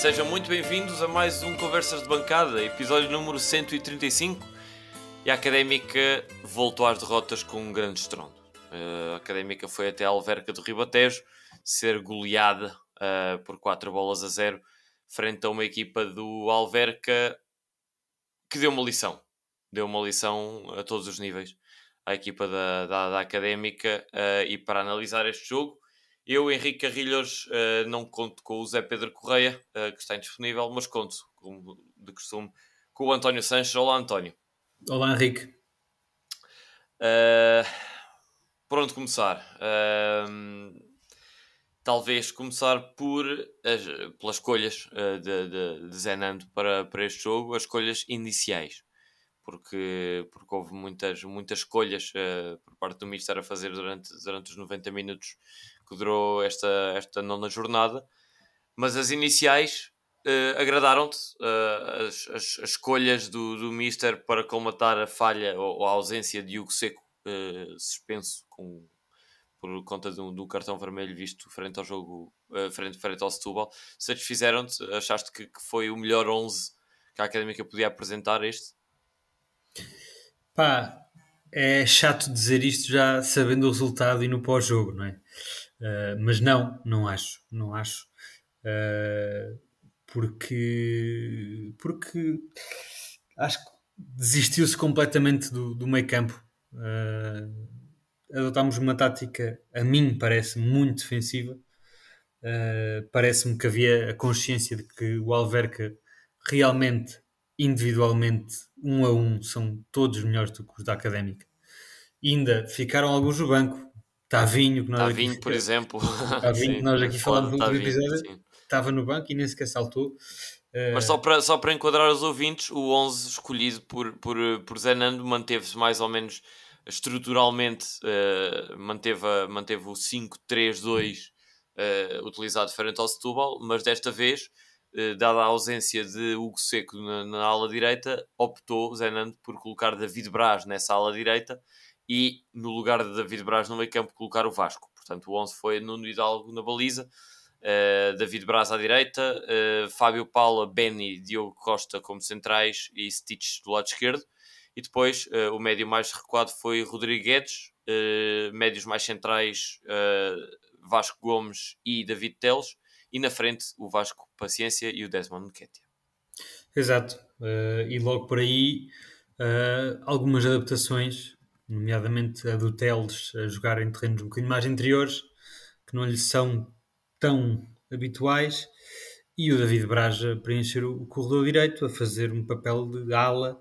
sejam muito bem-vindos a mais um Conversas de Bancada, episódio número 135. E a Académica voltou às derrotas com um grande estrondo. Uh, a Académica foi até a Alverca do Ribatejo ser goleada uh, por 4 bolas a 0 frente a uma equipa do Alverca que deu uma lição. Deu uma lição a todos os níveis à equipa da, da, da Académica uh, e para analisar este jogo eu, Henrique Carrilhos, uh, não conto com o Zé Pedro Correia, uh, que está indisponível, mas conto, como de costume, com o António Sanches. Olá, António. Olá, Henrique. Uh, por onde começar? Uh, talvez começar por as, pelas escolhas de, de, de Zenando para, para este jogo, as escolhas iniciais. Porque, porque houve muitas, muitas escolhas por parte do Mister a fazer durante, durante os 90 minutos que durou esta, esta nona jornada, mas as iniciais uh, agradaram-te, uh, as, as, as, escolhas do, do Mister para colmatar a falha ou, ou a ausência de Hugo Seco uh, suspenso com, por conta do, do, cartão vermelho visto frente ao jogo, frente, frente ao Setúbal, satisfizeram-te? Achaste que, que, foi o melhor 11 que a Académica podia apresentar este? Pá, é chato dizer isto já sabendo o resultado e no pós-jogo, não é? Uh, mas não, não acho, não acho. Uh, porque, porque acho que desistiu-se completamente do, do meio campo. Uh, adotámos uma tática, a mim parece muito defensiva. Uh, Parece-me que havia a consciência de que o Alverca realmente, individualmente, um a um, são todos melhores do que os da Académica. ainda ficaram alguns no banco, Tavinho, que nós Tavinho, aqui, por exemplo. Tavinho, que nós aqui falamos no último episódio, estava no banco e nem sequer saltou. Mas só para, só para enquadrar os ouvintes, o 11 escolhido por, por, por Zenando manteve-se mais ou menos estruturalmente, uh, manteve, manteve o 5-3-2 uh, eh, utilizado frente ao Setúbal, mas desta vez, uh, dada a ausência de Hugo Seco na, na ala direita, optou Zenando por colocar David Braz nessa ala direita e no lugar de David Braz no meio campo colocar o Vasco. Portanto, o 11 foi Nuno Hidalgo na baliza, uh, David Braz à direita, uh, Fábio Paula, Benny, Diogo Costa como centrais e Stitch do lado esquerdo. E depois uh, o médio mais recuado foi Rodrigues, médios mais centrais Vasco Gomes e David Teles. E na frente o Vasco Paciência e o Desmond Nketiah. Exato. e logo por aí algumas adaptações nomeadamente a do Teles a jogar em terrenos um bocadinho mais interiores, que não lhe são tão habituais, e o David Braja a preencher o corredor direito, a fazer um papel de ala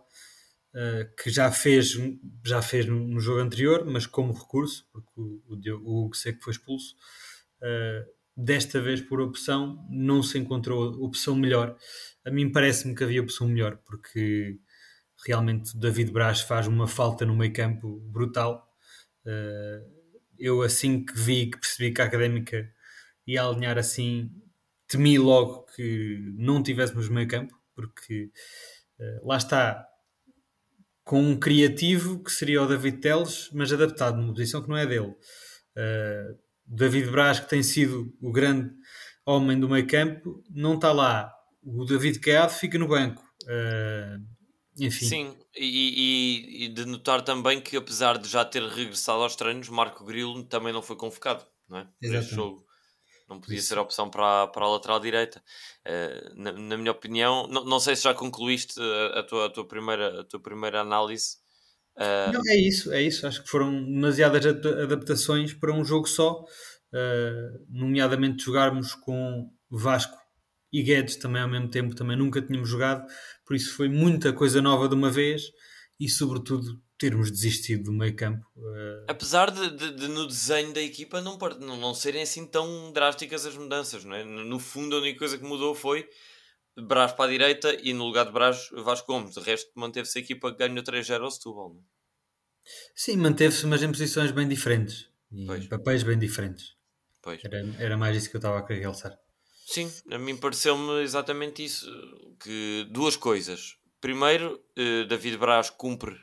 uh, que já fez, já fez no, jogo anterior, mas como recurso, porque o, o, o que foi expulso. Uh, desta vez, por opção, não se encontrou opção melhor. A mim parece-me que havia opção melhor, porque realmente David Braz faz uma falta no meio campo brutal. Uh, eu assim que vi, que percebi que a Académica ia alinhar assim, temi logo que não tivéssemos meio campo, porque uh, lá está, com um criativo que seria o David Teles, mas adaptado numa posição que não é dele. Uh, David Braz, que tem sido o grande homem do meio campo, não está lá. O David Caiado fica no banco. Uh, enfim. Sim, e, e, e, de notar também que apesar de já ter regressado aos treinos, Marco Grilo também não foi convocado, não é? Para este jogo. Não podia Isso. ser opção para a, para a lateral direita. Uh, na, na, minha opinião, não, não sei se já concluíste a, a, tua, a, tua, primeira, a tua primeira análise. Uh... Não, é isso, é isso. Acho que foram demasiadas adaptações para um jogo só, uh, nomeadamente jogarmos com Vasco e Guedes também ao mesmo tempo, também nunca tínhamos jogado, por isso foi muita coisa nova de uma vez e, sobretudo, termos desistido do meio campo. Uh... Apesar de, de, de, no desenho da equipa não, não, não serem assim tão drásticas as mudanças, não é? No fundo, a única coisa que mudou foi Brás para a direita e no lugar de Brás, Vasco Gomes. De resto, manteve-se a equipa que ganhou 3-0 ao Setúbal. Não? É? Sim, manteve-se, mas em posições bem diferentes e pois. papéis bem diferentes. Pois. Era, era mais isso que eu estava a querer realçar. Sim, a mim pareceu-me exatamente isso. Que duas coisas. Primeiro, eh, David Braz cumpre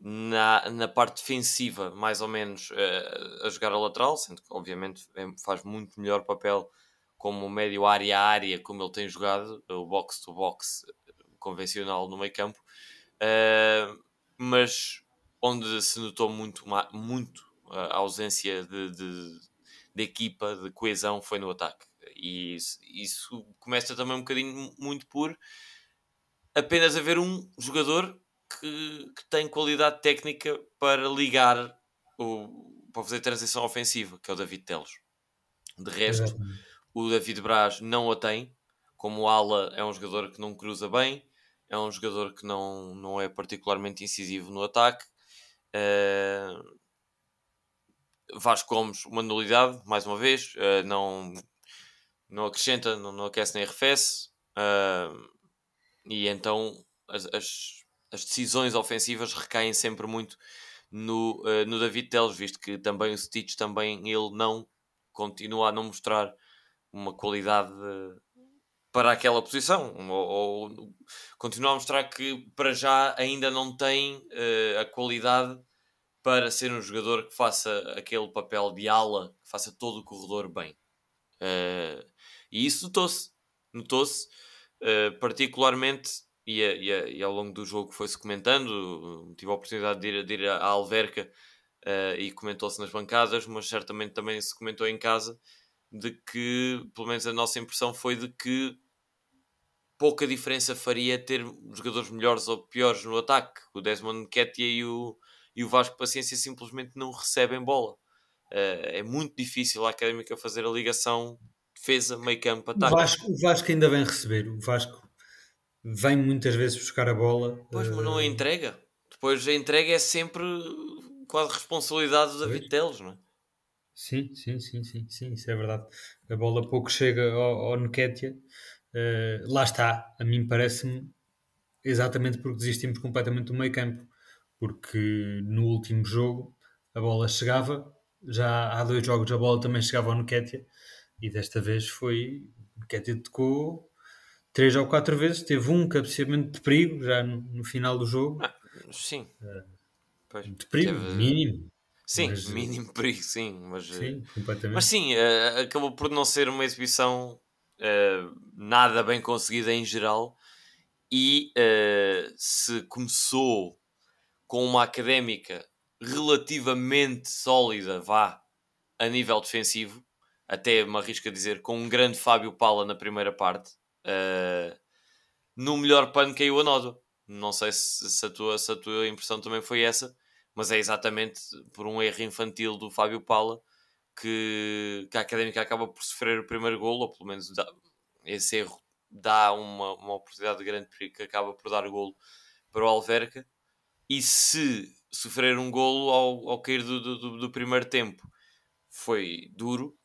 na, na parte defensiva, mais ou menos, eh, a jogar a lateral, sendo que obviamente é, faz muito melhor papel como médio área a área, como ele tem jogado, o box-to-box convencional no meio campo, mas onde se notou muito, muito a ausência de, de, de, equipa, de coesão, foi no ataque. E isso, isso começa também um bocadinho muito por apenas haver um jogador que, que tem qualidade técnica para ligar o, para fazer transição ofensiva, que é o David Teles. De resto, Exatamente. o David Braz não a tem. Como ala, é um jogador que não cruza bem, é um jogador que não, não é particularmente incisivo no ataque. Uh, Vasco Gomes, uma nulidade, mais uma vez, uh, não, não acrescenta, não, não aquece nem arrefece. Uh, e então as, as, as, decisões ofensivas recaem sempre muito no, uh, no David Teles, visto que também o Stitch também ele não continua a não mostrar uma qualidade para aquela posição, ou, ou, continua a mostrar que para já ainda não tem uh, a qualidade para ser um jogador que faça aquele papel de ala, que faça todo o corredor bem. Uh, e isso notou-se, notou-se uh, particularmente e, a, e, a, e, ao longo do jogo foi-se comentando. Tive a oportunidade de ir, de ir à Alverca uh, e comentou-se nas bancadas, mas certamente também se comentou em casa de que, pelo menos a nossa impressão foi de que pouca diferença faria ter jogadores melhores ou piores no ataque. O Desmond Ketia e o, e o Vasco Paciência simplesmente não recebem bola. Uh, é muito difícil a Académica fazer a ligação defesa, meio campo, ataque. O Vasco, o Vasco ainda vem receber. O Vasco vem muitas vezes buscar a bola. Pois, mas não a eh, entrega. Depois a entrega é sempre quase responsabilidade do David Teles, não é? Sim, sim, sim, sim, sim, isso é verdade. A bola pouco chega ao, ao Nketiah. Uh, lá está, a mim parece-me exatamente porque desistimos completamente do meio campo. Porque no último jogo a bola chegava, já há dois jogos a bola também chegava ao Nketiah e desta vez foi. Nketiah tocou três ou quatro vezes, teve um cabeceamento de perigo já no, no final do jogo. Ah, sim. Uh, de perigo, teve... mínimo. Sim, mas, mínimo perigo, sim. Mas, sim, completamente. Mas sim, uh, acabou por não ser uma exibição uh, nada bem conseguida em geral. E se começou com uma académica relativamente sólida, vá, a nível defensivo, até me arrisco a dizer, com um grande Fábio Pala na primeira parte, Uh, no melhor pano caiu a nódoa. Não sei se, se, a tua, se a tua impressão também foi essa, mas é exatamente por um erro infantil do Fábio Paula que, que a Académica acaba por sofrer o primeiro golo, ou pelo menos dá, esse erro dá uma, uma oportunidade de grande que acaba por dar golo para o Alverca. E se sofrer um golo ao, ao cair do, do, do primeiro tempo foi duro,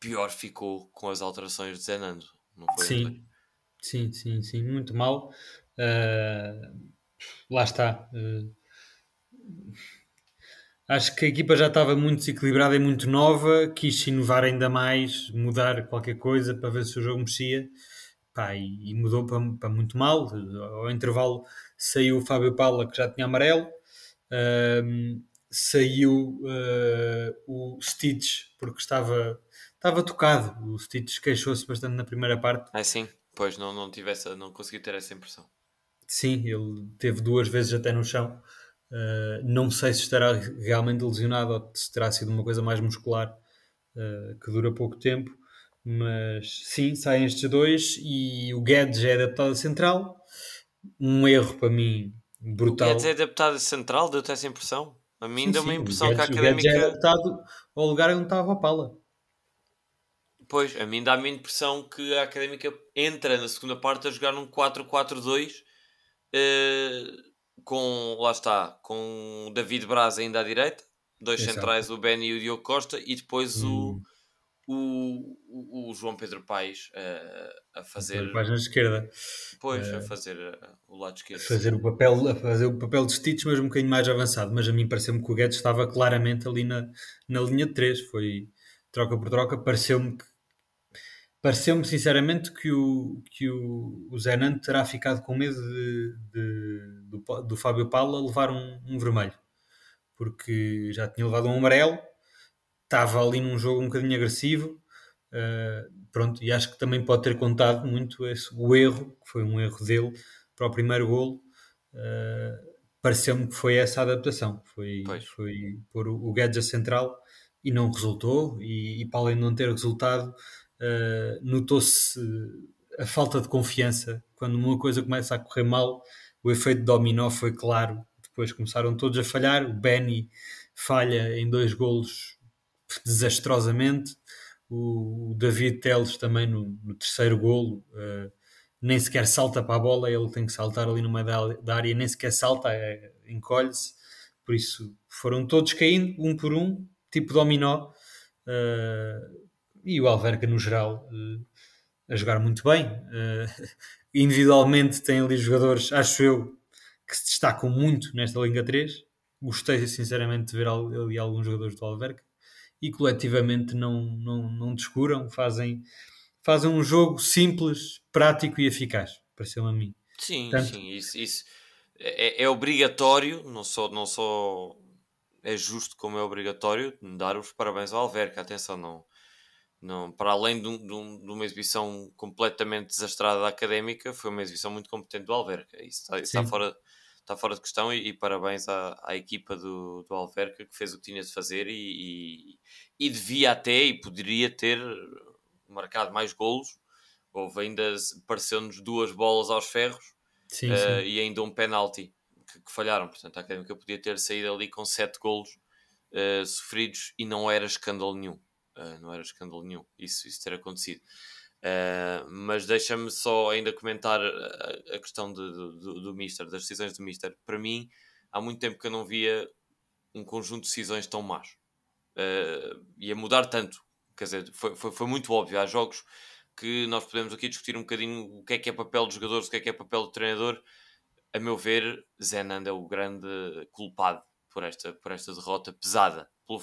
pior ficou com as alterações de Zenando. Não foi, Sim. Sim, sim, sim, muito mal. Uh, lá está. Uh, acho que a equipa já estava muito desequilibrada e muito nova, quis inovar ainda mais, mudar qualquer coisa para ver se o jogo mexia. Pá, e, e, mudou para, para, muito mal. Ao intervalo saiu o Fábio Paula, que já tinha amarelo, uh, saiu o Stitch, porque estava, estava tocado. O Stitch queixou-se bastante na primeira parte. Ah, sim. Pois, não, não, tivesse, não consegui ter essa impressão. Sim, ele teve duas vezes até no chão. Uh, não sei se estará realmente lesionado ou se terá sido uma coisa mais muscular uh, que dura pouco tempo. Mas sim, saem estes dois e o Guedes é adaptado a central. Um erro para mim brutal. O Guedes é adaptado a central, deu-te essa impressão? A mim deu uma impressão Guedes, que a académica. O Guedes é adaptado ao lugar onde estava a pala. Pois, a mim dá-me a impressão que a Académica entra na segunda parte a jogar num 4-4-2 uh, com, lá está, com o David Braz ainda à direita, dois Exato. centrais, o Benny e o Diogo Costa, e depois hum. o, o, o, João Pedro Paes uh, a fazer... Paes na esquerda. Pois, uh, a fazer uh, o lado esquerdo. Fazer o, papel, a fazer o papel de Stitch, mas um bocadinho mais avançado. Mas a mim pareceu-me que o Guedes estava claramente ali na, na linha de 3, foi troca por troca, pareceu-me que Pareceu-me sinceramente que o, que o, o Zenan terá ficado com medo de, de, do, do Fábio Paula levar um, um, vermelho, porque já tinha levado um amarelo, estava ali num jogo um bocadinho agressivo, Uh, pronto, e acho que também pode ter contado muito esse, o erro, que foi um erro dele para o primeiro golo. Uh, Pareceu-me que foi essa a adaptação, foi, foi pôr o, o Guedes central e não resultou. E, e para além de não ter resultado, uh, notou-se a falta de confiança quando uma coisa começa a correr mal. O efeito dominó foi claro. Depois começaram todos a falhar. O Benny falha em dois golos desastrosamente o David Teles também no, no terceiro golo uh, nem sequer salta para a bola, ele tem que saltar ali no meio da, da área, nem sequer salta, é, encolhe-se. Por isso foram todos caindo, um por um, tipo dominó. Uh, e o Alverca, no geral, uh, a jogar muito bem. individualmente, tem ali jogadores, acho eu, que se destacam muito nesta Liga 3. Gostei, sinceramente, de ver ali alguns jogadores do Alverca e coletivamente não, não, não descuram, fazem, fazem um jogo simples, prático e eficaz, pareceu-me a mim. Sim, Tanto... sim, isso, isso é, é, obrigatório, não só, não só é justo como é obrigatório dar os parabéns ao Alverca, atenção, não, não, para além de, um, de, uma exibição completamente desastrada da académica, foi uma exibição muito competente do Alverca, isso está, está fora está fora de questão e, e parabéns à, à, equipa do, do Alverca que fez o que tinha de fazer e, e, e, devia até e poderia ter marcado mais golos. Houve ainda, pareceu-nos duas bolas aos ferros sim, uh, sim. e ainda um penalti que, que, falharam. Portanto, a Académica podia ter saído ali com sete golos uh, sofridos e não era escândalo nenhum. Uh, não era escândalo nenhum isso, isso ter acontecido. Uh, mas deixa-me só ainda comentar a, a questão de, do, do Mister, das decisões do Mister. Para mim, há muito tempo que eu não via um conjunto de decisões tão más. Uh, e a mudar tanto. Quer dizer, foi, foi, foi, muito óbvio. Há jogos que nós podemos aqui discutir um bocadinho o que é que é papel dos jogadores, o que é que é papel do treinador. A meu ver, Zenand é o grande culpado por esta, por esta derrota pesada. Pelo.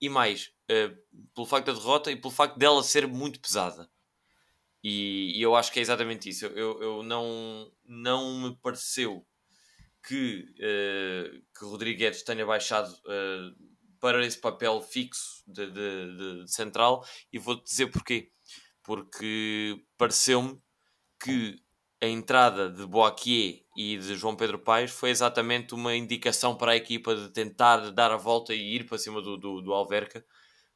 E mais, uh, pelo facto da derrota e pelo facto dela ser muito pesada. E, e, eu acho que é exatamente isso. Eu, eu não, não me pareceu que, uh, que Rodrigues tenha baixado uh, para esse papel fixo de, de, de, central e vou-te dizer porquê. Porque pareceu-me que a entrada de Boaquier e de João Pedro Paes foi exatamente uma indicação para a equipa de tentar dar a volta e ir para cima do, do, do Alverca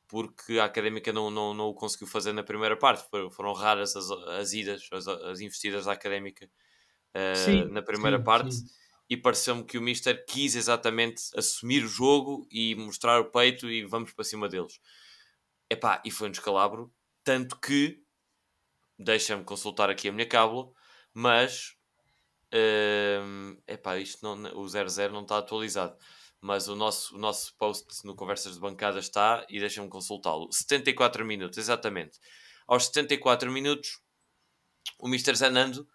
porque a académica não, não, não o conseguiu fazer na primeira parte. Foram raras as, as idas, as, as investidas da académica uh, sim, na primeira sim, parte. Sim. E pareceu-me que o Mister quis exatamente assumir o jogo e mostrar o peito e vamos para cima deles. Epá, e foi um descalabro. Tanto que, deixa-me consultar aqui a minha cábula, mas uh, epá, isto não, o 00 não está atualizado mas o nosso, o nosso post no Conversas de Bancada está e deixem-me consultá-lo. 74 minutos, exatamente. Aos 74 minutos, o Mr. Zanando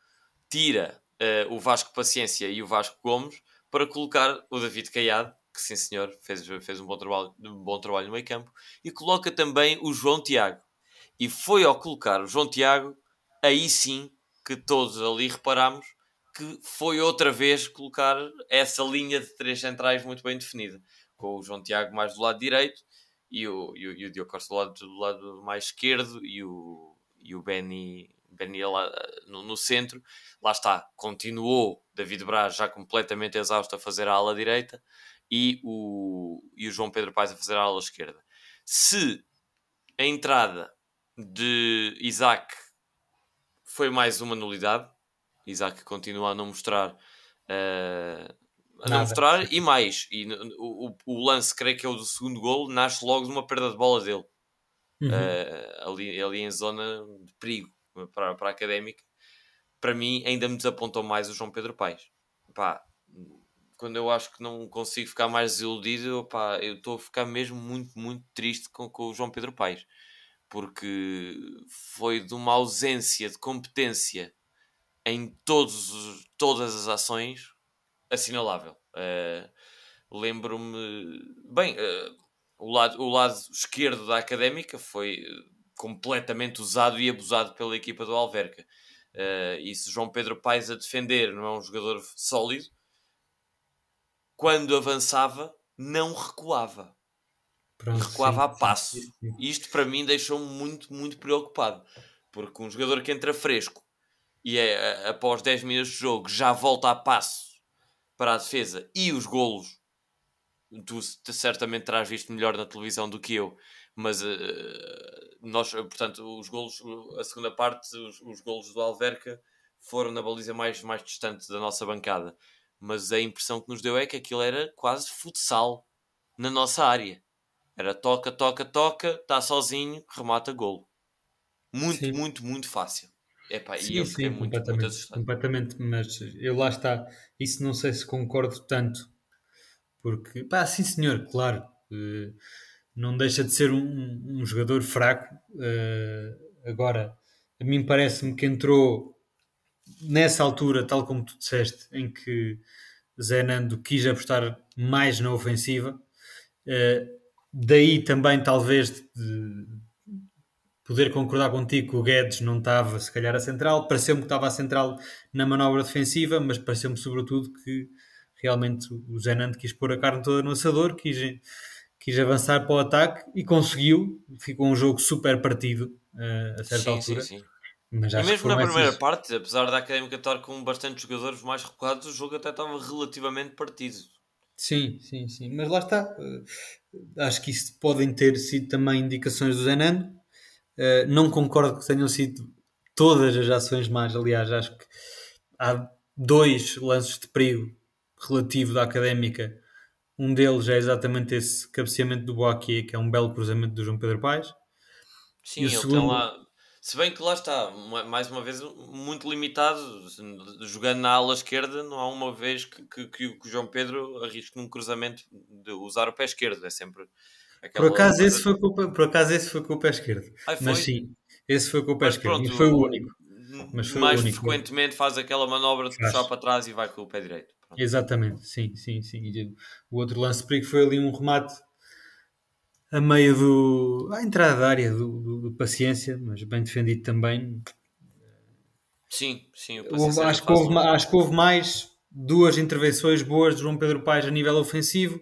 tira uh, o Vasco Paciência e o Vasco Gomes para colocar o David Caiado, que sim senhor, fez, fez um, bom trabalho, um bom trabalho no meio campo, e coloca também o João Tiago. E foi ao colocar o João Tiago, aí sim que todos ali reparamos que foi outra vez colocar essa linha de três centrais muito bem definida, com o João Tiago mais do lado direito e o, e o, e o Diogo Costa do lado, do lado mais esquerdo e o, e o Benny, Benny lá no, no, centro. Lá está, continuou David Braz já completamente exausto a fazer a ala direita e o, e o João Pedro Paes a fazer a ala esquerda. Se a entrada de Isaac foi mais uma nulidade, Isaac continua a não mostrar. Uh, a não mostrar e mais. E o, o, o, lance, creio que é o do segundo gol, nasce logo de uma perda de bola dele. Uhum. Uh, ali, ali em zona de perigo para, para a académica. Para mim, ainda me desapontou mais o João Pedro Paes. Pá, quando eu acho que não consigo ficar mais desiludido, pá, eu estou a ficar mesmo muito, muito triste com, com o João Pedro Paes. Porque foi de uma ausência de competência em todos, todas as ações assinalável. Uh, Lembro-me. Bem, uh, o, lado, o lado esquerdo da académica foi completamente usado e abusado pela equipa do Alverca. Uh, e se João Pedro Paes a defender não é um jogador sólido, quando avançava, não recuava. Pronto, recuava sim, a passo. Sim, sim. Isto para mim deixou-me muito, muito preocupado. Porque um jogador que entra fresco e é, após 10 minutos de jogo já volta a passo para a defesa e os golos, tu certamente terás visto melhor na televisão do que eu, mas uh, nós, portanto, os golos, a segunda parte, os, os golos do Alverca foram na baliza mais, mais distante da nossa bancada. Mas a impressão que nos deu é que aquilo era quase futsal na nossa área. Era toca, toca, toca, está sozinho, remata golo. Muito, sim. muito, muito fácil. Epá, sim, e eu sim, muito, completamente, muito completamente, mas eu lá está. Isso não sei se concordo tanto. Porque, pá, sim senhor, claro. Uh, não deixa de ser um, um jogador fraco. Uh, agora, a mim parece-me que entrou nessa altura, tal como tu disseste, em que Zé Nando quis apostar mais na ofensiva. Uh, daí também, talvez, de poder concordar contigo que o Guedes não estava, se calhar, a central. Pareceu-me que estava a central na manobra defensiva, mas pareceu-me, sobretudo, que realmente o Zé Nando quis pôr a carne toda no assador, quis, quis avançar para o ataque e conseguiu. Ficou um jogo super partido uh, a certa sim, altura. Sim, sim. Mas e mesmo na primeira isso. parte, apesar da Académica estar com bastantes jogadores mais recuados, o jogo até estava relativamente partido. Sim, sim, sim. Mas lá está. Uh, acho que isso podem ter sido também indicações do Zenando. Uh, não concordo que tenham sido todas as ações mais. Aliás, acho que há dois lances de perigo relativo da Académica. Um deles é exatamente esse cabeceamento do Boaquier, que é um belo cruzamento do João Pedro Paes. Sim, e o ele segundo... tem lá se bem que lá está, mais uma vez, muito limitado, jogando na ala esquerda, não há uma vez que, que, que o João Pedro arrisque num cruzamento de usar o pé esquerdo, é sempre. Por acaso, esse foi com, por acaso esse foi com o pé esquerdo. Ai, mas sim, esse foi com o pé mas esquerdo. Pronto, e foi o único. Mas foi mais o único. frequentemente faz aquela manobra de puxar para trás e vai com o pé direito. Pronto. Exatamente, sim, sim, sim. O outro lance perigo foi ali um remate a meio do. à entrada da área do, do, do Paciência, mas bem defendido também. Sim, sim. Houve, acho, que houve, acho que houve mais duas intervenções boas de João Pedro Paes a nível ofensivo.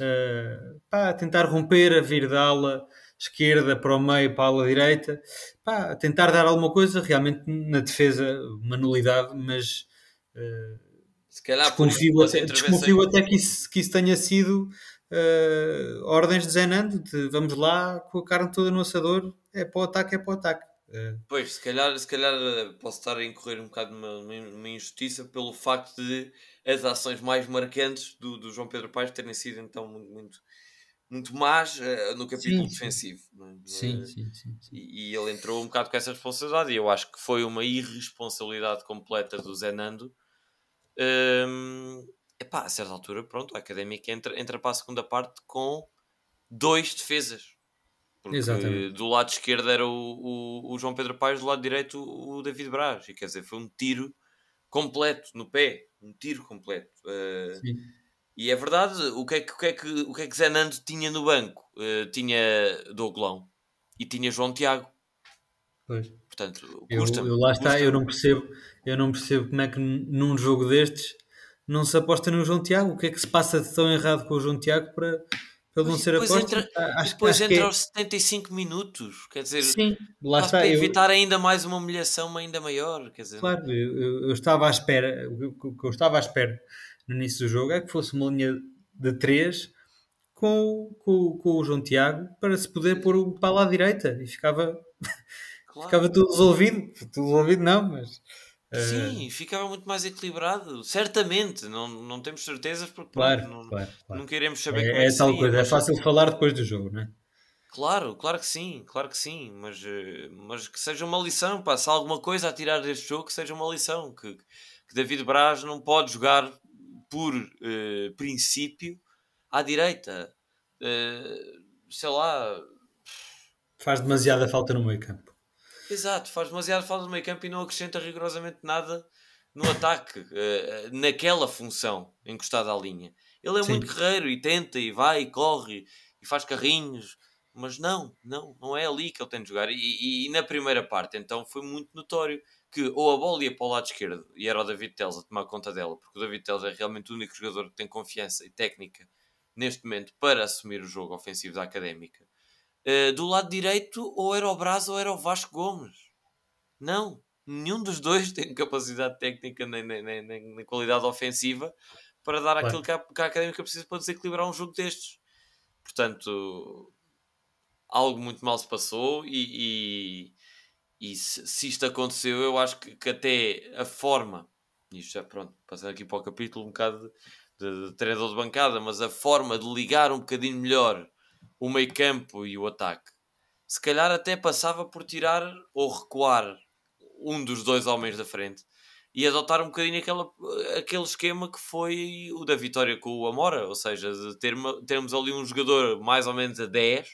Uh, pá, tentar romper, a vir da ala esquerda para o meio, para a ala direita, pá, tentar dar alguma coisa, realmente na defesa, manualidade, mas uh, Se calhar desconfio, até, desconfio até que isso, que isso tenha sido uh, ordens de Zenando de vamos lá com a carne toda no assador, é para o ataque, é para o ataque. Uh. Pois, se calhar, se calhar eh, posso estar a incorrer um bocado numa, numa injustiça pelo facto de as ações mais marcantes do, do João Pedro Paes terem sido então muito, muito, muito más uh, no capítulo sim, defensivo. É? Sim, sim, sim, sim. E, e, ele entrou um bocado com essa responsabilidade e eu acho que foi uma irresponsabilidade completa do Zenando. Um, ehm, epá, a certa altura, pronto, a Académica entra, entra para a segunda parte com dois defesas. Porque Exatamente. do lado esquerdo era o, o, o, João Pedro Paes, do lado direito o David Braz. E quer dizer, foi um tiro completo no pé. Um tiro completo. Uh, e é verdade, o que é que, o que, é que, o que, é que Zé Nando tinha no banco? Uh, tinha Douglão e tinha João Tiago. Pois. Portanto, custa eu, eu lá está, eu não percebo, eu não percebo como é que num jogo destes não se aposta no João Tiago. O que é que se passa de tão errado com o João Tiago para, ele não ser aposta? Entra, ah, acho, depois acho entra é... aos 75 minutos, quer dizer, Sim, lá está, para eu... evitar ainda mais uma humilhação ainda maior. Quer dizer, claro, eu, eu, estava à espera, o que eu estava à espera no início do jogo é que fosse uma linha de 3 com, com, com o João Tiago para se poder pôr para lá à direita e ficava, claro. ficava tudo resolvido. Tudo resolvido, não, mas Sim, uh... ficava muito mais equilibrado, certamente, não, não temos certezas porque claro, não, claro, claro. não queremos saber é, como é, é tal coisa, é fácil falar depois do jogo, não é? Claro, claro que sim, claro que sim, mas, eh, mas que seja uma lição, pá, se há alguma coisa a tirar deste jogo, que seja uma lição, que, que David Braz não pode jogar por uh, princípio à direita, sei lá. Faz demasiada falta no meio campo. Exato, faz demasiado falta no meio campo e não acrescenta rigorosamente nada no ataque, uh, naquela função, encostado à linha. Ele é Sim. muito guerreiro e tenta e vai e corre e faz carrinhos, mas não, não, não é ali que ele tem de jogar. E, e, e na primeira parte, então, foi muito notório que ou a bola ia para o lado esquerdo e era o David Teles a tomar conta dela, porque o David Teles é realmente o único jogador que tem confiança e técnica neste momento para assumir o jogo ofensivo da Académica. Uh, do lado direito, ou era o Braz ou era o Vasco Gomes. Não, nenhum dos dois tem capacidade técnica nem, nem, nem, nem qualidade ofensiva para dar aquilo que a, que a Académica precisa para desequilibrar um jogo destes. Portanto, algo muito mal se passou e, e, e se, se, isto aconteceu, eu acho que, que, até a forma, isto já pronto, passando aqui para o capítulo um bocado de, de, de treinador de bancada, mas a forma de ligar um bocadinho melhor o meio campo e o ataque, se calhar até passava por tirar ou recuar um dos dois homens da frente e adotar um bocadinho aquela, aquele esquema que foi o da vitória com o Amora, ou seja, de ter, termos ali um jogador mais ou menos a 10 uh,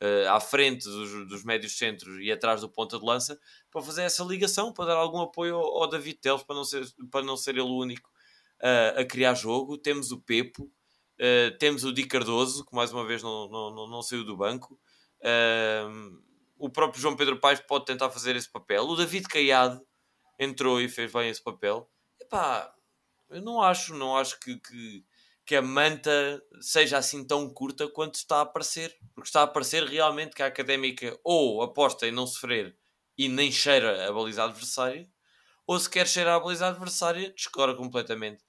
eh, à frente dos, dos médios centros e atrás do ponta de lança para fazer essa ligação, para dar algum apoio ao, ao David Teles para não ser, para não ser ele o único uh, a criar jogo. Temos o Pepo, uh, temos o Di Cardoso, que mais uma vez não, não, não, não saiu do banco. Uh, o próprio João Pedro Paes pode tentar fazer esse papel. O David Caiado entrou e fez bem esse papel. Epá, eu não acho, não acho que, que, que, a manta seja assim tão curta quanto está a aparecer. Porque está a aparecer realmente que a académica ou aposta em não sofrer e nem cheira a baliza adversária, ou se quer cheirar a baliza adversária, descora completamente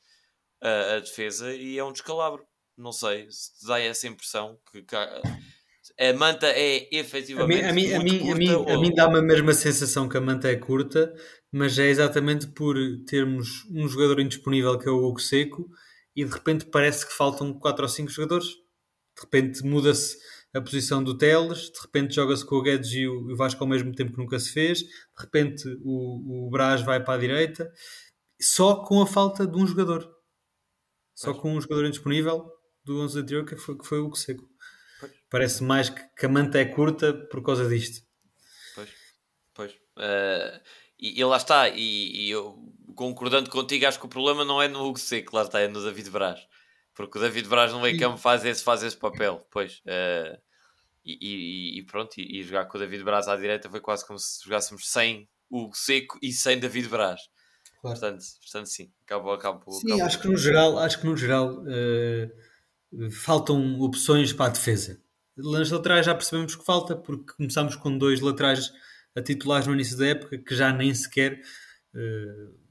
a, a defesa e é um descalabro. Não sei se dá essa impressão que, que a manta é efetivamente a mim, a mim, curta, a mim, ou... mim dá-me a mesma sensação que a manta é curta, mas é exatamente por termos um jogador indisponível que é o Hugo Seco e de repente parece que faltam 4 ou 5 jogadores. De repente muda-se a posição do Teles, de repente joga-se com o Guedes e o Vasco ao mesmo tempo que nunca se fez, de repente o, o Braz vai para a direita, só com a falta de um jogador. Só com um jogador indisponível do 11 anterior que foi, que foi o Hugo Seco. Parece mais que, que a manta é curta por causa disto. Pois, pois. Uh, e, e, lá está, e, e, eu concordando contigo, acho que o problema não é no Hugo Seco, lá está, é no David Braz. Porque o David Braz no meio campo faz esse, faz esse papel, pois. Uh, e, e, pronto, e, jogar com o David Braz à direita foi quase como se jogássemos sem Hugo Seco e sem David Braz. Claro. Portanto, portanto, sim, acabou, acabou. Sim, acabou. acho que no geral, acho que no geral uh, faltam opções para a defesa. Lances laterais já percebemos que falta, porque começámos com dois laterais a titulares no início da época que já nem sequer. Uh,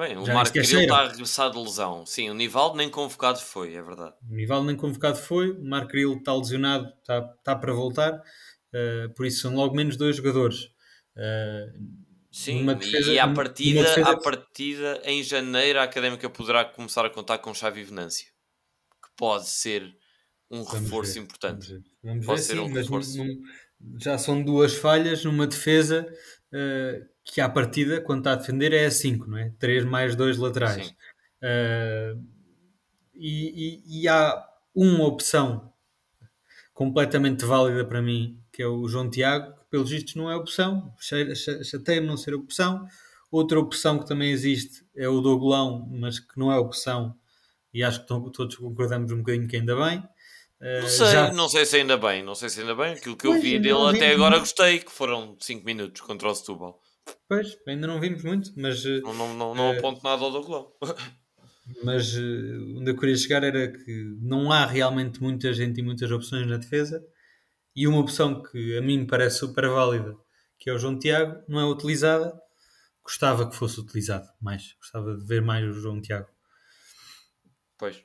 Bem, o Marco Grilo está a regressar de lesão. Sim, o Nivaldo nem convocado foi, é verdade. O Nivaldo nem convocado foi, o Marco Grilo está lesionado, está, está para voltar, uh, por isso são logo menos dois jogadores. Uh, Sim, defesa, e à partida, defesa... à partida, em janeiro, a Académica poderá começar a contar com Xavi Venâncio, pode ser um vamos reforço ver, importante. Vamos ver, vamos Pode ver ser sim, um reforço. Num, já são duas falhas numa defesa uh, que à partida, quando está a defender, é a 5, não é? 3 mais 2 laterais. Uh, e, e, e, há uma opção completamente válida para mim, que é o João Tiago, que pelos vistos não é opção, chateia-me não ser opção. Outra opção que também existe é o Doglão, mas que não é opção, e acho que todos concordamos um bocadinho que ainda bem. Não sei, já... não sei se ainda bem, não sei se ainda bem. Aquilo que eu vi dele até agora gostei, que foram 5 minutos contra o Setúbal. Pois, ainda não vimos muito, mas... Eh, não, não, não, não uh, aponto nada ao Douglas. mas uh, onde eu queria chegar era que não há realmente muita gente e muitas opções na defesa e uma opção que a mim me parece super válida, que é o João Tiago, não é utilizada. Gostava que fosse utilizado mais. Gostava de ver mais o João Tiago. Pois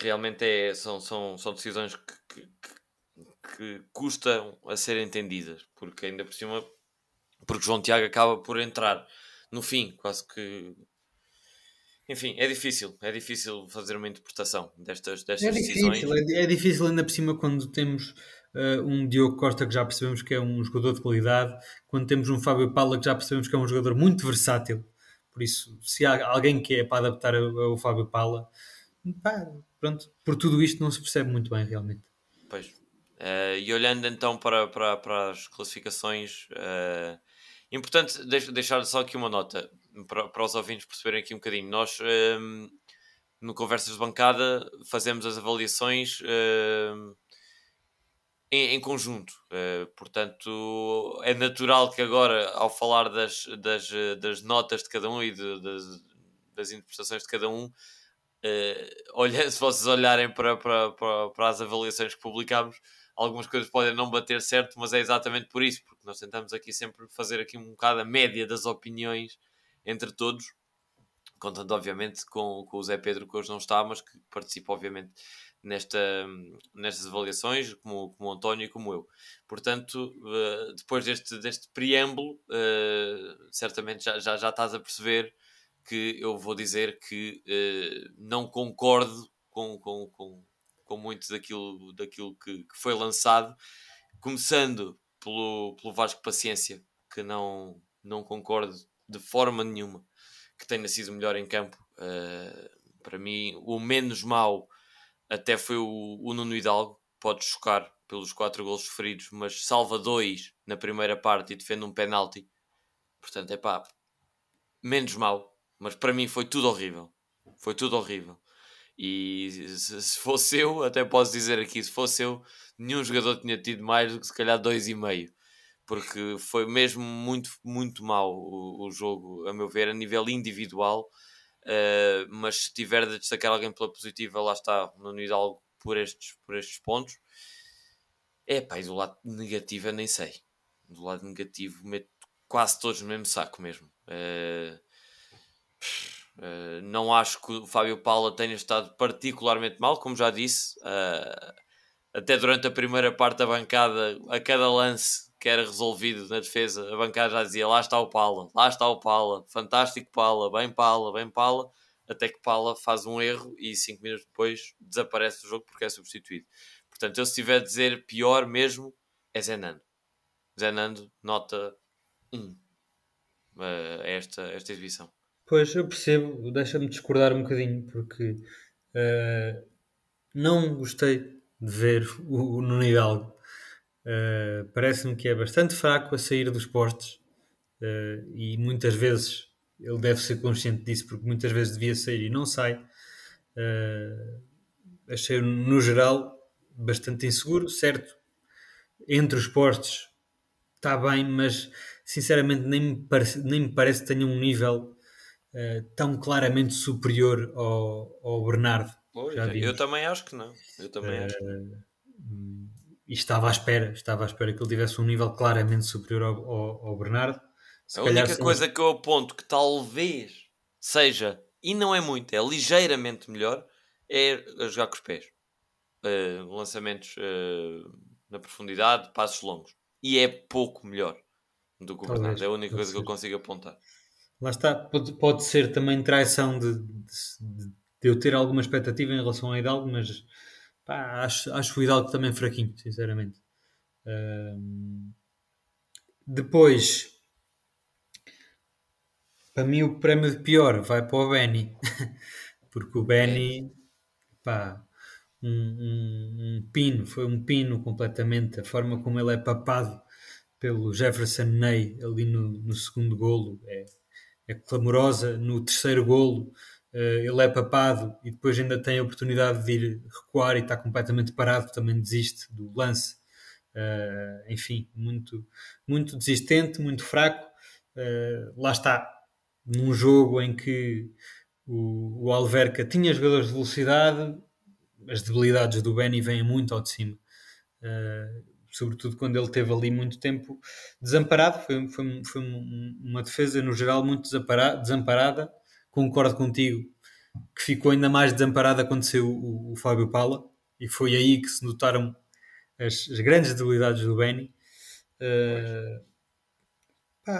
realmente é, são, são, são decisões que, que, que, custam a serem entendidas, porque ainda por cima, porque João Tiago acaba por entrar no fim, quase que. Enfim, é difícil, é difícil fazer uma interpretação destas, destas é difícil, decisões. É, é, difícil ainda por cima quando temos uh, um Diogo Costa que já percebemos que é um jogador de qualidade, quando temos um Fábio Paula que já percebemos que é um jogador muito versátil. Por isso, se há alguém que é para adaptar ao Fábio Paula, pá, pronto, por tudo isto não se percebe muito bem realmente. Pois. Uh, e olhando então para, para, para as classificações, uh, importante deixar só aqui uma nota para, para os ouvintes perceberem aqui um bocadinho. Nós, uh, no Conversas de Bancada, fazemos as avaliações em, em, conjunto. portanto, é natural que agora, ao falar das, das, das notas de cada um e de, das, das interpretações de cada um, uh, olha, se vocês olharem para, para, para, para as avaliações que publicámos, algumas coisas podem não bater certo, mas é exatamente por isso, porque nós tentamos aqui sempre fazer aqui um bocado a média das opiniões entre todos, contando obviamente com, com o Zé Pedro que hoje não está, mas que participa obviamente nesta, nestas avaliações, como, como o António e como eu. Portanto, uh, depois deste, deste preâmbulo, uh, certamente já, já, já estás a perceber que eu vou dizer que uh, não concordo com, com, com, com muito daquilo, daquilo que, que, foi lançado, começando pelo, pelo Vasco Paciência, que não, não concordo de forma nenhuma que tenha sido melhor em campo. para mim, o menos mau até foi o, o Nuno Hidalgo, pode chocar pelos quatro gols sofridos, mas salva dois na primeira parte e defende um penalti. Portanto, é pá, menos mal, mas para mim foi tudo horrível. Foi tudo horrível. E se, se fosse eu, até posso dizer aqui, se fosse eu, nenhum jogador tinha tido mais do que se calhar dois e meio. Porque foi mesmo muito, muito mal o, o jogo, a meu ver, a nível individual Uh, mas se tiver de destacar alguém pela positiva, lá está no Hidalgo por estes, por estes pontos. É pá, e do lado negativo eu nem sei. Do lado negativo meto quase todos no mesmo saco mesmo. Uh, uh, não acho que o Fábio Paula tenha estado particularmente mal, como já disse. até durante a primeira parte da bancada, a cada lance que era resolvido na defesa, a bancada já dizia lá está o Pala, lá está o Pala, fantástico Pala, bem Pala, bem Pala, até que Pala faz um erro e 5 minutos depois desaparece do jogo porque é substituído. Portanto, eu se tiver a dizer pior mesmo, é Zenando. Zenando, nota 1 uh, esta, esta exibição. Pois, eu percebo, deixa-me discordar um bocadinho, porque uh, não gostei de ver o, o Nuno Hidalgo Uh, Parece-me que é bastante fraco a sair dos postos uh, e muitas vezes ele deve ser consciente disso porque muitas vezes devia sair e não sai. Uh, achei no geral bastante inseguro, certo? Entre os postos está bem, mas sinceramente nem me parece, nem me parece que tenha um nível tão claramente superior ao, ao Bernardo. Pois, eu também acho que não. Eu também acho. E estava à espera, estava à espera que ele tivesse um nível claramente superior ao, ao, ao Bernardo. Se a única coisa que eu aponto que talvez seja, e não é muito, é ligeiramente melhor, é jogar com os pés. Uh, lançamentos uh, na profundidade, passos longos. E é pouco melhor do que o talvez, Bernardo. É a única coisa ser. que eu consigo apontar. Lá está, pode, pode ser também traição de, de, de, eu ter alguma expectativa em relação a Hidalgo, mas Pá, acho, acho o Hidalgo também fraquinho, sinceramente. Um, depois, para mim, o prémio de pior vai para o Benny, porque o Benny, pá, um, um, um, pino, foi um pino completamente. A forma como ele é papado pelo Jefferson Ney ali no, no segundo golo é, é clamorosa. No terceiro golo, ele é papado e depois ainda tem a oportunidade de ir recuar e está completamente parado, também desiste do lance. Uh, enfim, muito, muito desistente, muito fraco. Uh, lá está, num jogo em que o, o Alverca tinha jogadores de velocidade, as debilidades do Benny vêm muito ao de cima. Sobretudo quando ele teve ali muito tempo desamparado. Foi, foi, foi uma defesa, no geral, muito desamparada concordo contigo que ficou ainda mais desamparada quando saiu o, o Fábio Paula e foi aí que se notaram as, as grandes debilidades do Benny. Uh,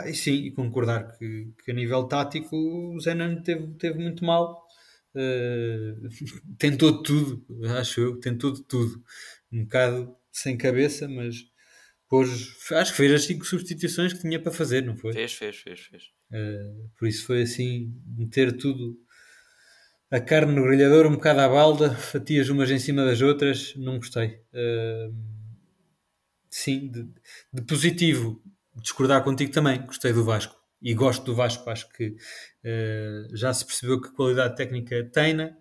e sim, e concordar que, que, a nível tático o Zenan teve, teve muito mal. Uh, tentou tudo, acho eu, tentou de tudo. Um bocado sem cabeça, mas pôs, acho que fez as cinco substituições que tinha para fazer, não foi? Fez, fez, fez, fez. Uh, por isso foi assim, meter tudo a carne no grelhador, um bocado à balda, fatias umas em cima das outras, não gostei. Uh, sim, de, de, positivo, discordar contigo também, gostei do Vasco. E gosto do Vasco, acho que uh, já se percebeu que qualidade técnica tem, né?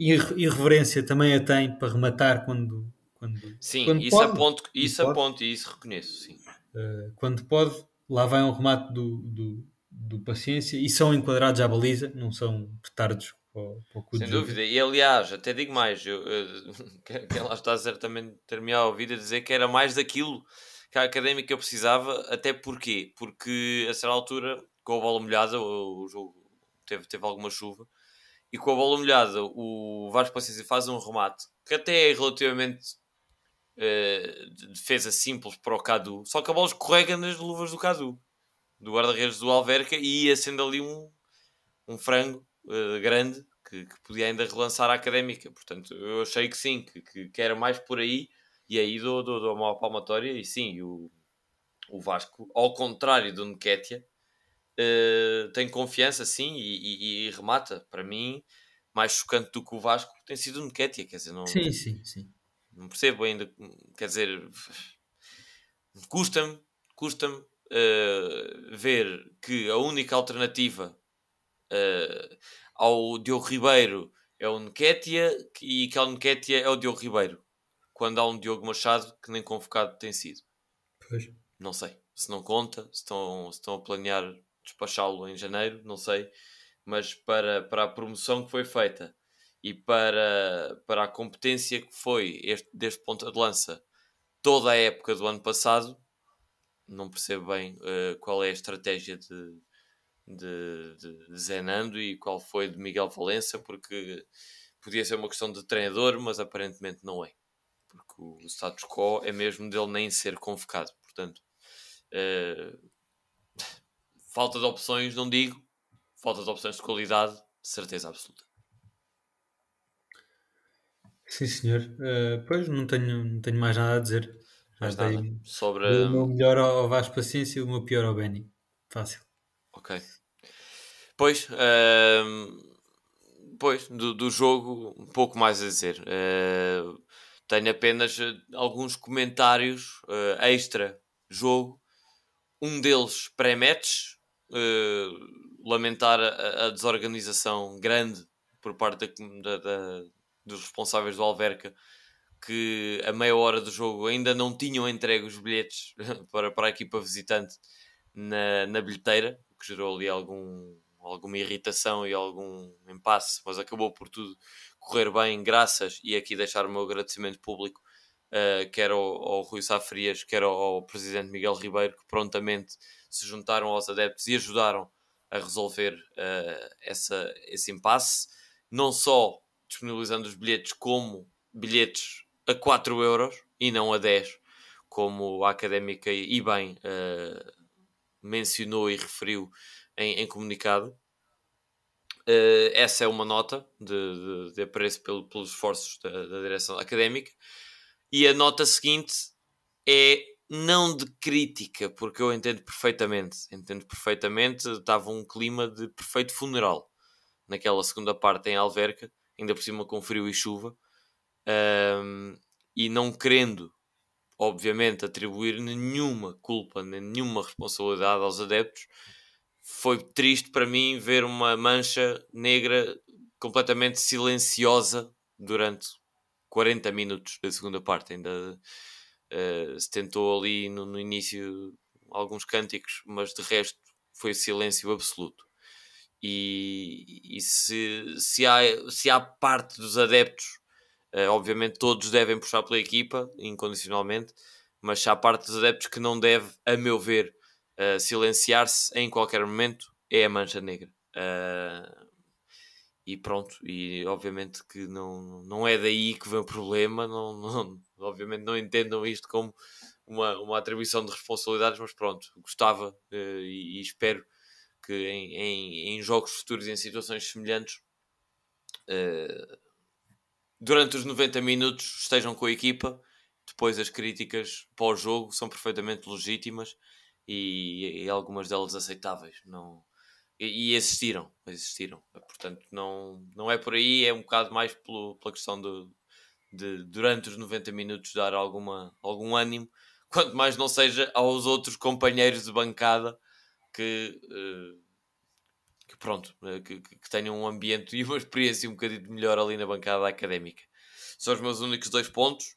e irreverência também a tem para rematar quando, quando, sim, quando isso pode. Aponto, isso pode. aponto e isso reconheço, sim. Uh, quando pode, lá vai um remate do, do, do Paciência e são enquadrados à baliza, não são petardos Sem dúvida, e aliás, até digo mais, eu, eu, quem lá está certamente ter-me ouvido a dizer que era mais daquilo que a académica precisava, até porque, porque a certa altura, com a bola molhada, o, o jogo teve, teve alguma chuva, e com a bola molhada, o Vasco Paciência faz um remate que até é relativamente uh, defesa simples para o Cadu, só que a bola escorrega nas luvas do Cadu, do guarda-redes do Alverca, e ia sendo ali um, um frango uh, grande que, que, podia ainda relançar a académica. Portanto, eu achei que sim, que, que, que era mais por aí, e aí dou, dou, dou uma palmatória, e sim, o, o Vasco, ao contrário do Nketia, uh, tem confiança, sim, e, e, e, remata. Para mim, mais chocante do que o Vasco tem sido o Nketia, quer dizer, não... Sim, sim, sim. Não percebo ainda, quer dizer, custa-me, custa-me uh, ver que a única alternativa uh, ao Diogo Ribeiro é o Nketia e que ao Nketia é o Diogo Ribeiro. Quando há um Diogo Machado que nem convocado tem sido. Pois. Não sei. Se não conta, se estão, se estão a planear despachá-lo em janeiro, não sei. Mas para, para a promoção que foi feita e para, para a competência que foi este, deste ponto de lança toda a época do ano passado, não percebo bem uh, qual é a estratégia de, de, de Zenando e qual foi de Miguel Valença, porque podia ser uma questão de treinador, mas aparentemente não é. Porque o status quo é mesmo dele nem ser convocado. Portanto, uh, falta de opções, não digo, falta de opções de qualidade, certeza absoluta. Sim, senhor. Uh, pois não tenho, não tenho mais nada a dizer. Já dei sobre o meu melhor ao Vasco Paciência e o meu pior ao Benny. Fácil. Ok. Pois, uh, pois do, do jogo, um pouco mais a dizer. Uh, tenho apenas eh, alguns comentários uh, extra jogo. Um deles pré-match, lamentar a, a, desorganização grande por parte da, da, dos responsáveis do Alverca que a meia hora do jogo ainda não tinham entregue os bilhetes para, para a equipa visitante na, na bilheteira, o que gerou ali algum, alguma irritação e algum impasse, mas acabou por tudo correr bem, graças, e aqui deixar o meu agradecimento público, uh, quer ao, ao Rui Safrias, quer ao, ao, presidente Miguel Ribeiro, que prontamente se juntaram aos adeptos e ajudaram a resolver uh, essa, esse impasse, não só disponibilizando os bilhetes como bilhetes a 4 euros e não a 10, como a Académica e bem uh, mencionou e referiu em, em comunicado. Uh, essa é uma nota de, de, de apreço pelo, pelos esforços da, da direção académica. E a nota seguinte é não de crítica, porque eu entendo perfeitamente, entendo perfeitamente, estava um clima de perfeito funeral naquela segunda parte em Alverca, ainda por cima com frio e chuva, um, e não querendo, obviamente, atribuir nenhuma culpa, nenhuma responsabilidade aos adeptos, foi triste para mim ver uma mancha negra completamente silenciosa durante 40 minutos da segunda parte. Ainda uh, se tentou ali no, no, início alguns cânticos, mas de resto foi silêncio absoluto. E, e se, se, há, se há parte dos adeptos, uh, obviamente todos devem puxar pela equipa, incondicionalmente, mas se há parte dos adeptos que não deve, a meu ver, uh, silenciar-se em qualquer momento é a mancha negra. Uh, e pronto, e obviamente que não, não é daí que vem o problema, não, não, obviamente não entendam isto como uma, uma atribuição de responsabilidades, mas pronto, gostava uh, e, e, espero que em, em, em, jogos futuros e em situações semelhantes, uh, durante os 90 minutos estejam com a equipa, depois as críticas pós-jogo são perfeitamente legítimas e, e algumas delas aceitáveis. Não, e, e, existiram, existiram. Portanto, não, não é por aí, é um bocado mais pelo, pela questão de, de, durante os 90 minutos, dar alguma, algum ânimo, quanto mais não seja aos outros companheiros de bancada que, uh, que pronto, uh, que, que, tenham um ambiente e uma experiência um bocadinho melhor ali na bancada académica. São os meus únicos dois pontos.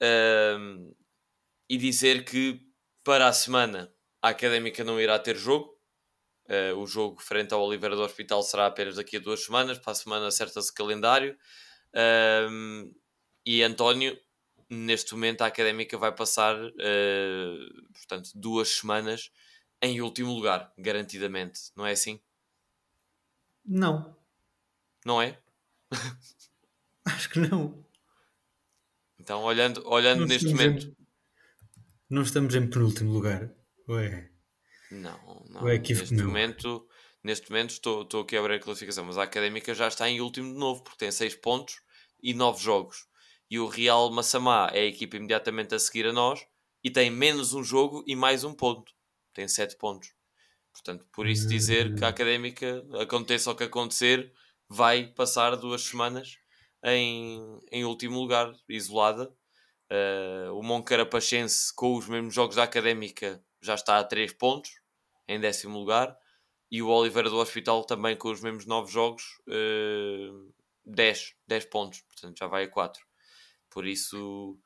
Uh, e dizer que para a semana a Académica não irá ter jogo. Uh, o jogo frente ao Oliveira do Hospital será apenas daqui a duas semanas. Para a semana acerta-se calendário. Uh, e António, neste momento, a académica vai passar, uh, portanto, duas semanas em último lugar, garantidamente. Não é assim? Não. Não é? Acho que não. Então, olhando, olhando neste momento. Em, não estamos em penúltimo lugar. Ué. Não, não. É neste, meu. momento, neste momento estou, estou aqui a abrir a classificação, mas a Académica já está em último de novo, porque tem 6 pontos e 9 jogos. E o Real Massamá é a equipa imediatamente a seguir a nós e tem menos um jogo e mais um ponto. Tem 7 pontos. Portanto, por isso dizer que a hum. Académica, aconteça o que acontecer, vai passar duas semanas em, em último lugar, isolada. Uh, o Moncarapachense, com os mesmos jogos da Académica, já está a 3 pontos, em décimo lugar. E o Oliveira do Hospital também com os mesmos 9 jogos, uh, 10, 10 pontos, portanto já vai a 4. Por isso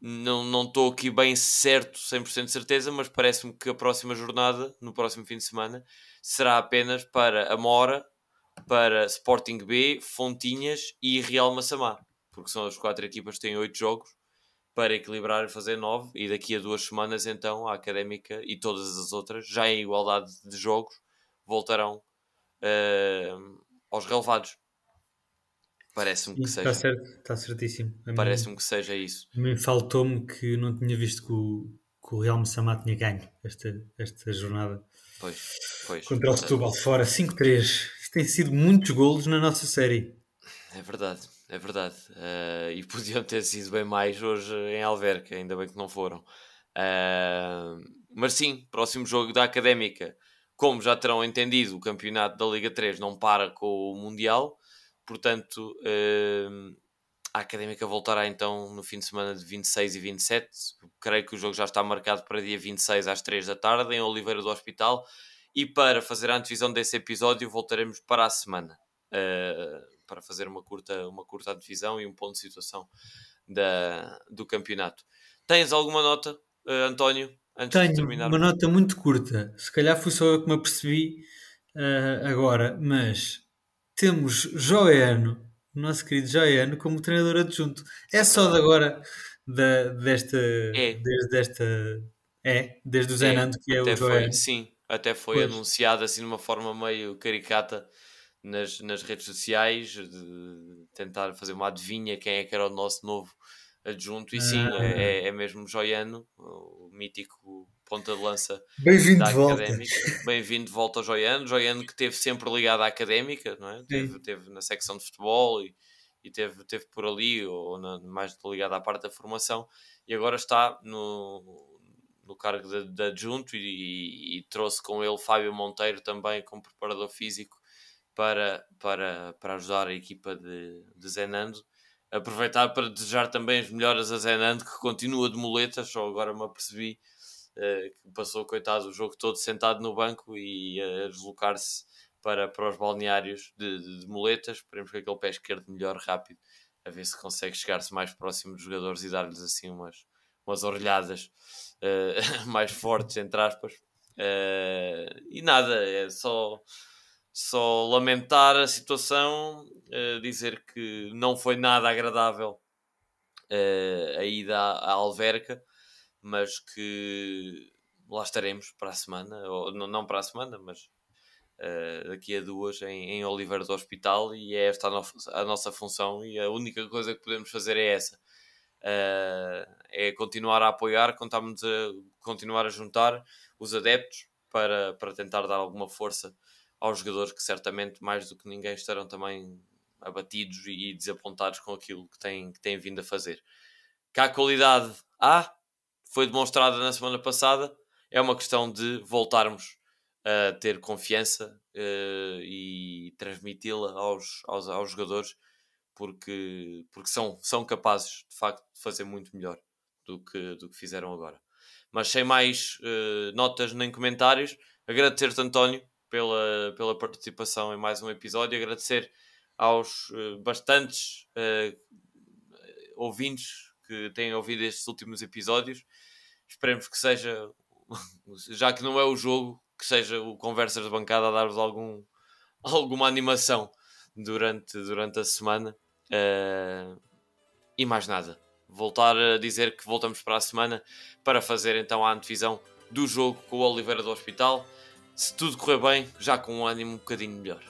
não estou aqui bem certo, 100% de certeza, mas parece-me que a próxima jornada, no próximo fim de semana, será apenas para a Mora, para Sporting B, Fontinhas e Real Massamá, porque são as quatro equipas que têm 8 jogos para equilibrar e fazer 9, e daqui a duas semanas então a Académica e todas as outras, já em igualdade de jogos, voltarão uh, aos relevados. Parece-me que seja. Está certo, está certíssimo. Parece-me que seja isso. Faltou-me que não tinha visto que o, que o Real Massamá tinha ganho esta, esta jornada. Pois, pois. Contra o Setúbal fora, 5-3. Isto tem sido muitos golos na nossa série. É verdade, é verdade. Uh, e podiam ter sido bem mais hoje em Alverca, ainda bem que não foram. Uh, mas sim, próximo jogo da Académica. Como já terão entendido, o campeonato da Liga 3 não para com o Mundial Portanto, uh, a Académica voltará então no fim de semana de 26 e 27. Creio que o jogo já está marcado para dia 26 às 3 da tarde em Oliveira do Hospital. E para fazer a antevisão desse episódio, voltaremos para a semana uh, para fazer uma curta, uma curta antevisão e um ponto de situação da, do campeonato. Tens alguma nota, uh, António? Antes Tenho de terminar? uma nota muito curta. Se calhar fui só eu que me apercebi uh, agora, mas temos Joiano, o nosso querido Joiano, como treinador adjunto. É só de agora, da, desta, é. desde esta, é, desde o Zenando, é, que é o Joiano. Sim, até foi pois. anunciado assim de uma forma meio caricata nas, nas redes sociais, de tentar fazer uma adivinha quem é que era o nosso novo adjunto. E sim, ah. é, é mesmo Joiano, o mítico ponta de lança Bem-vindo da de volta. Bem-vindo de volta ao Joiano. Joiano que esteve sempre ligado à académica, não é? Teve, teve, na secção de futebol e, e teve, teve por ali, ou na, mais ligado à parte da formação, e agora está no, no cargo de, de adjunto e, e, e, trouxe com ele Fábio Monteiro também como preparador físico para, para, para ajudar a equipa de, de Zenando. Aproveitar para desejar também as melhoras a Zenando, que continua de muletas, só agora me apercebi que passou, coitado, o jogo todo sentado no banco e a deslocar-se para, para os balneários de, de, de muletas. Esperemos que aquele pé esquerdo melhore rápido, a ver se consegue chegar-se mais próximo dos jogadores e dar-lhes assim umas, umas orelhadas uh, mais fortes, entre aspas. Uh, e nada, é só, só lamentar a situação, uh, dizer que não foi nada agradável a ida à, à Alverca mas que lá estaremos para a semana, ou não para a semana, mas uh, daqui a duas em, em Oliveira do Hospital e é esta a, no, a, nossa função e a única coisa que podemos fazer é essa. Uh, é continuar a apoiar, contamos a continuar a juntar os adeptos para, para tentar dar alguma força aos jogadores que certamente mais do que ninguém estarão também abatidos e desapontados com aquilo que têm, que têm vindo a fazer. Cá qualidade há, foi demonstrada na semana passada. É uma questão de voltarmos a ter confiança uh, e transmiti-la aos, aos, aos, jogadores, porque, porque são, são capazes de facto de fazer muito melhor do que, do que fizeram agora. Mas sem mais uh, notas nem comentários, agradecer-te, António, pela, pela participação em mais um episódio, agradecer aos uh, bastantes ouvintes que têm ouvido estes últimos episódios. Esperemos que seja, já que não é o jogo que seja o Conversas de Bancada a dar-vos algum, alguma animação durante, durante a semana. Uh, e mais nada. Voltar a dizer que voltamos para a semana para fazer então a antevisão do jogo com o Oliveira do Hospital. Se tudo correr bem, já com um ânimo um bocadinho melhor.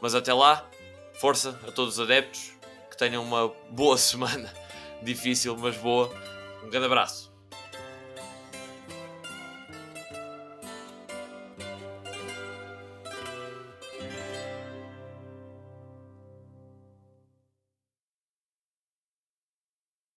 Mas até lá, força a todos os adeptos, que tenham uma boa semana. Difícil, mas boa. Um grande abraço.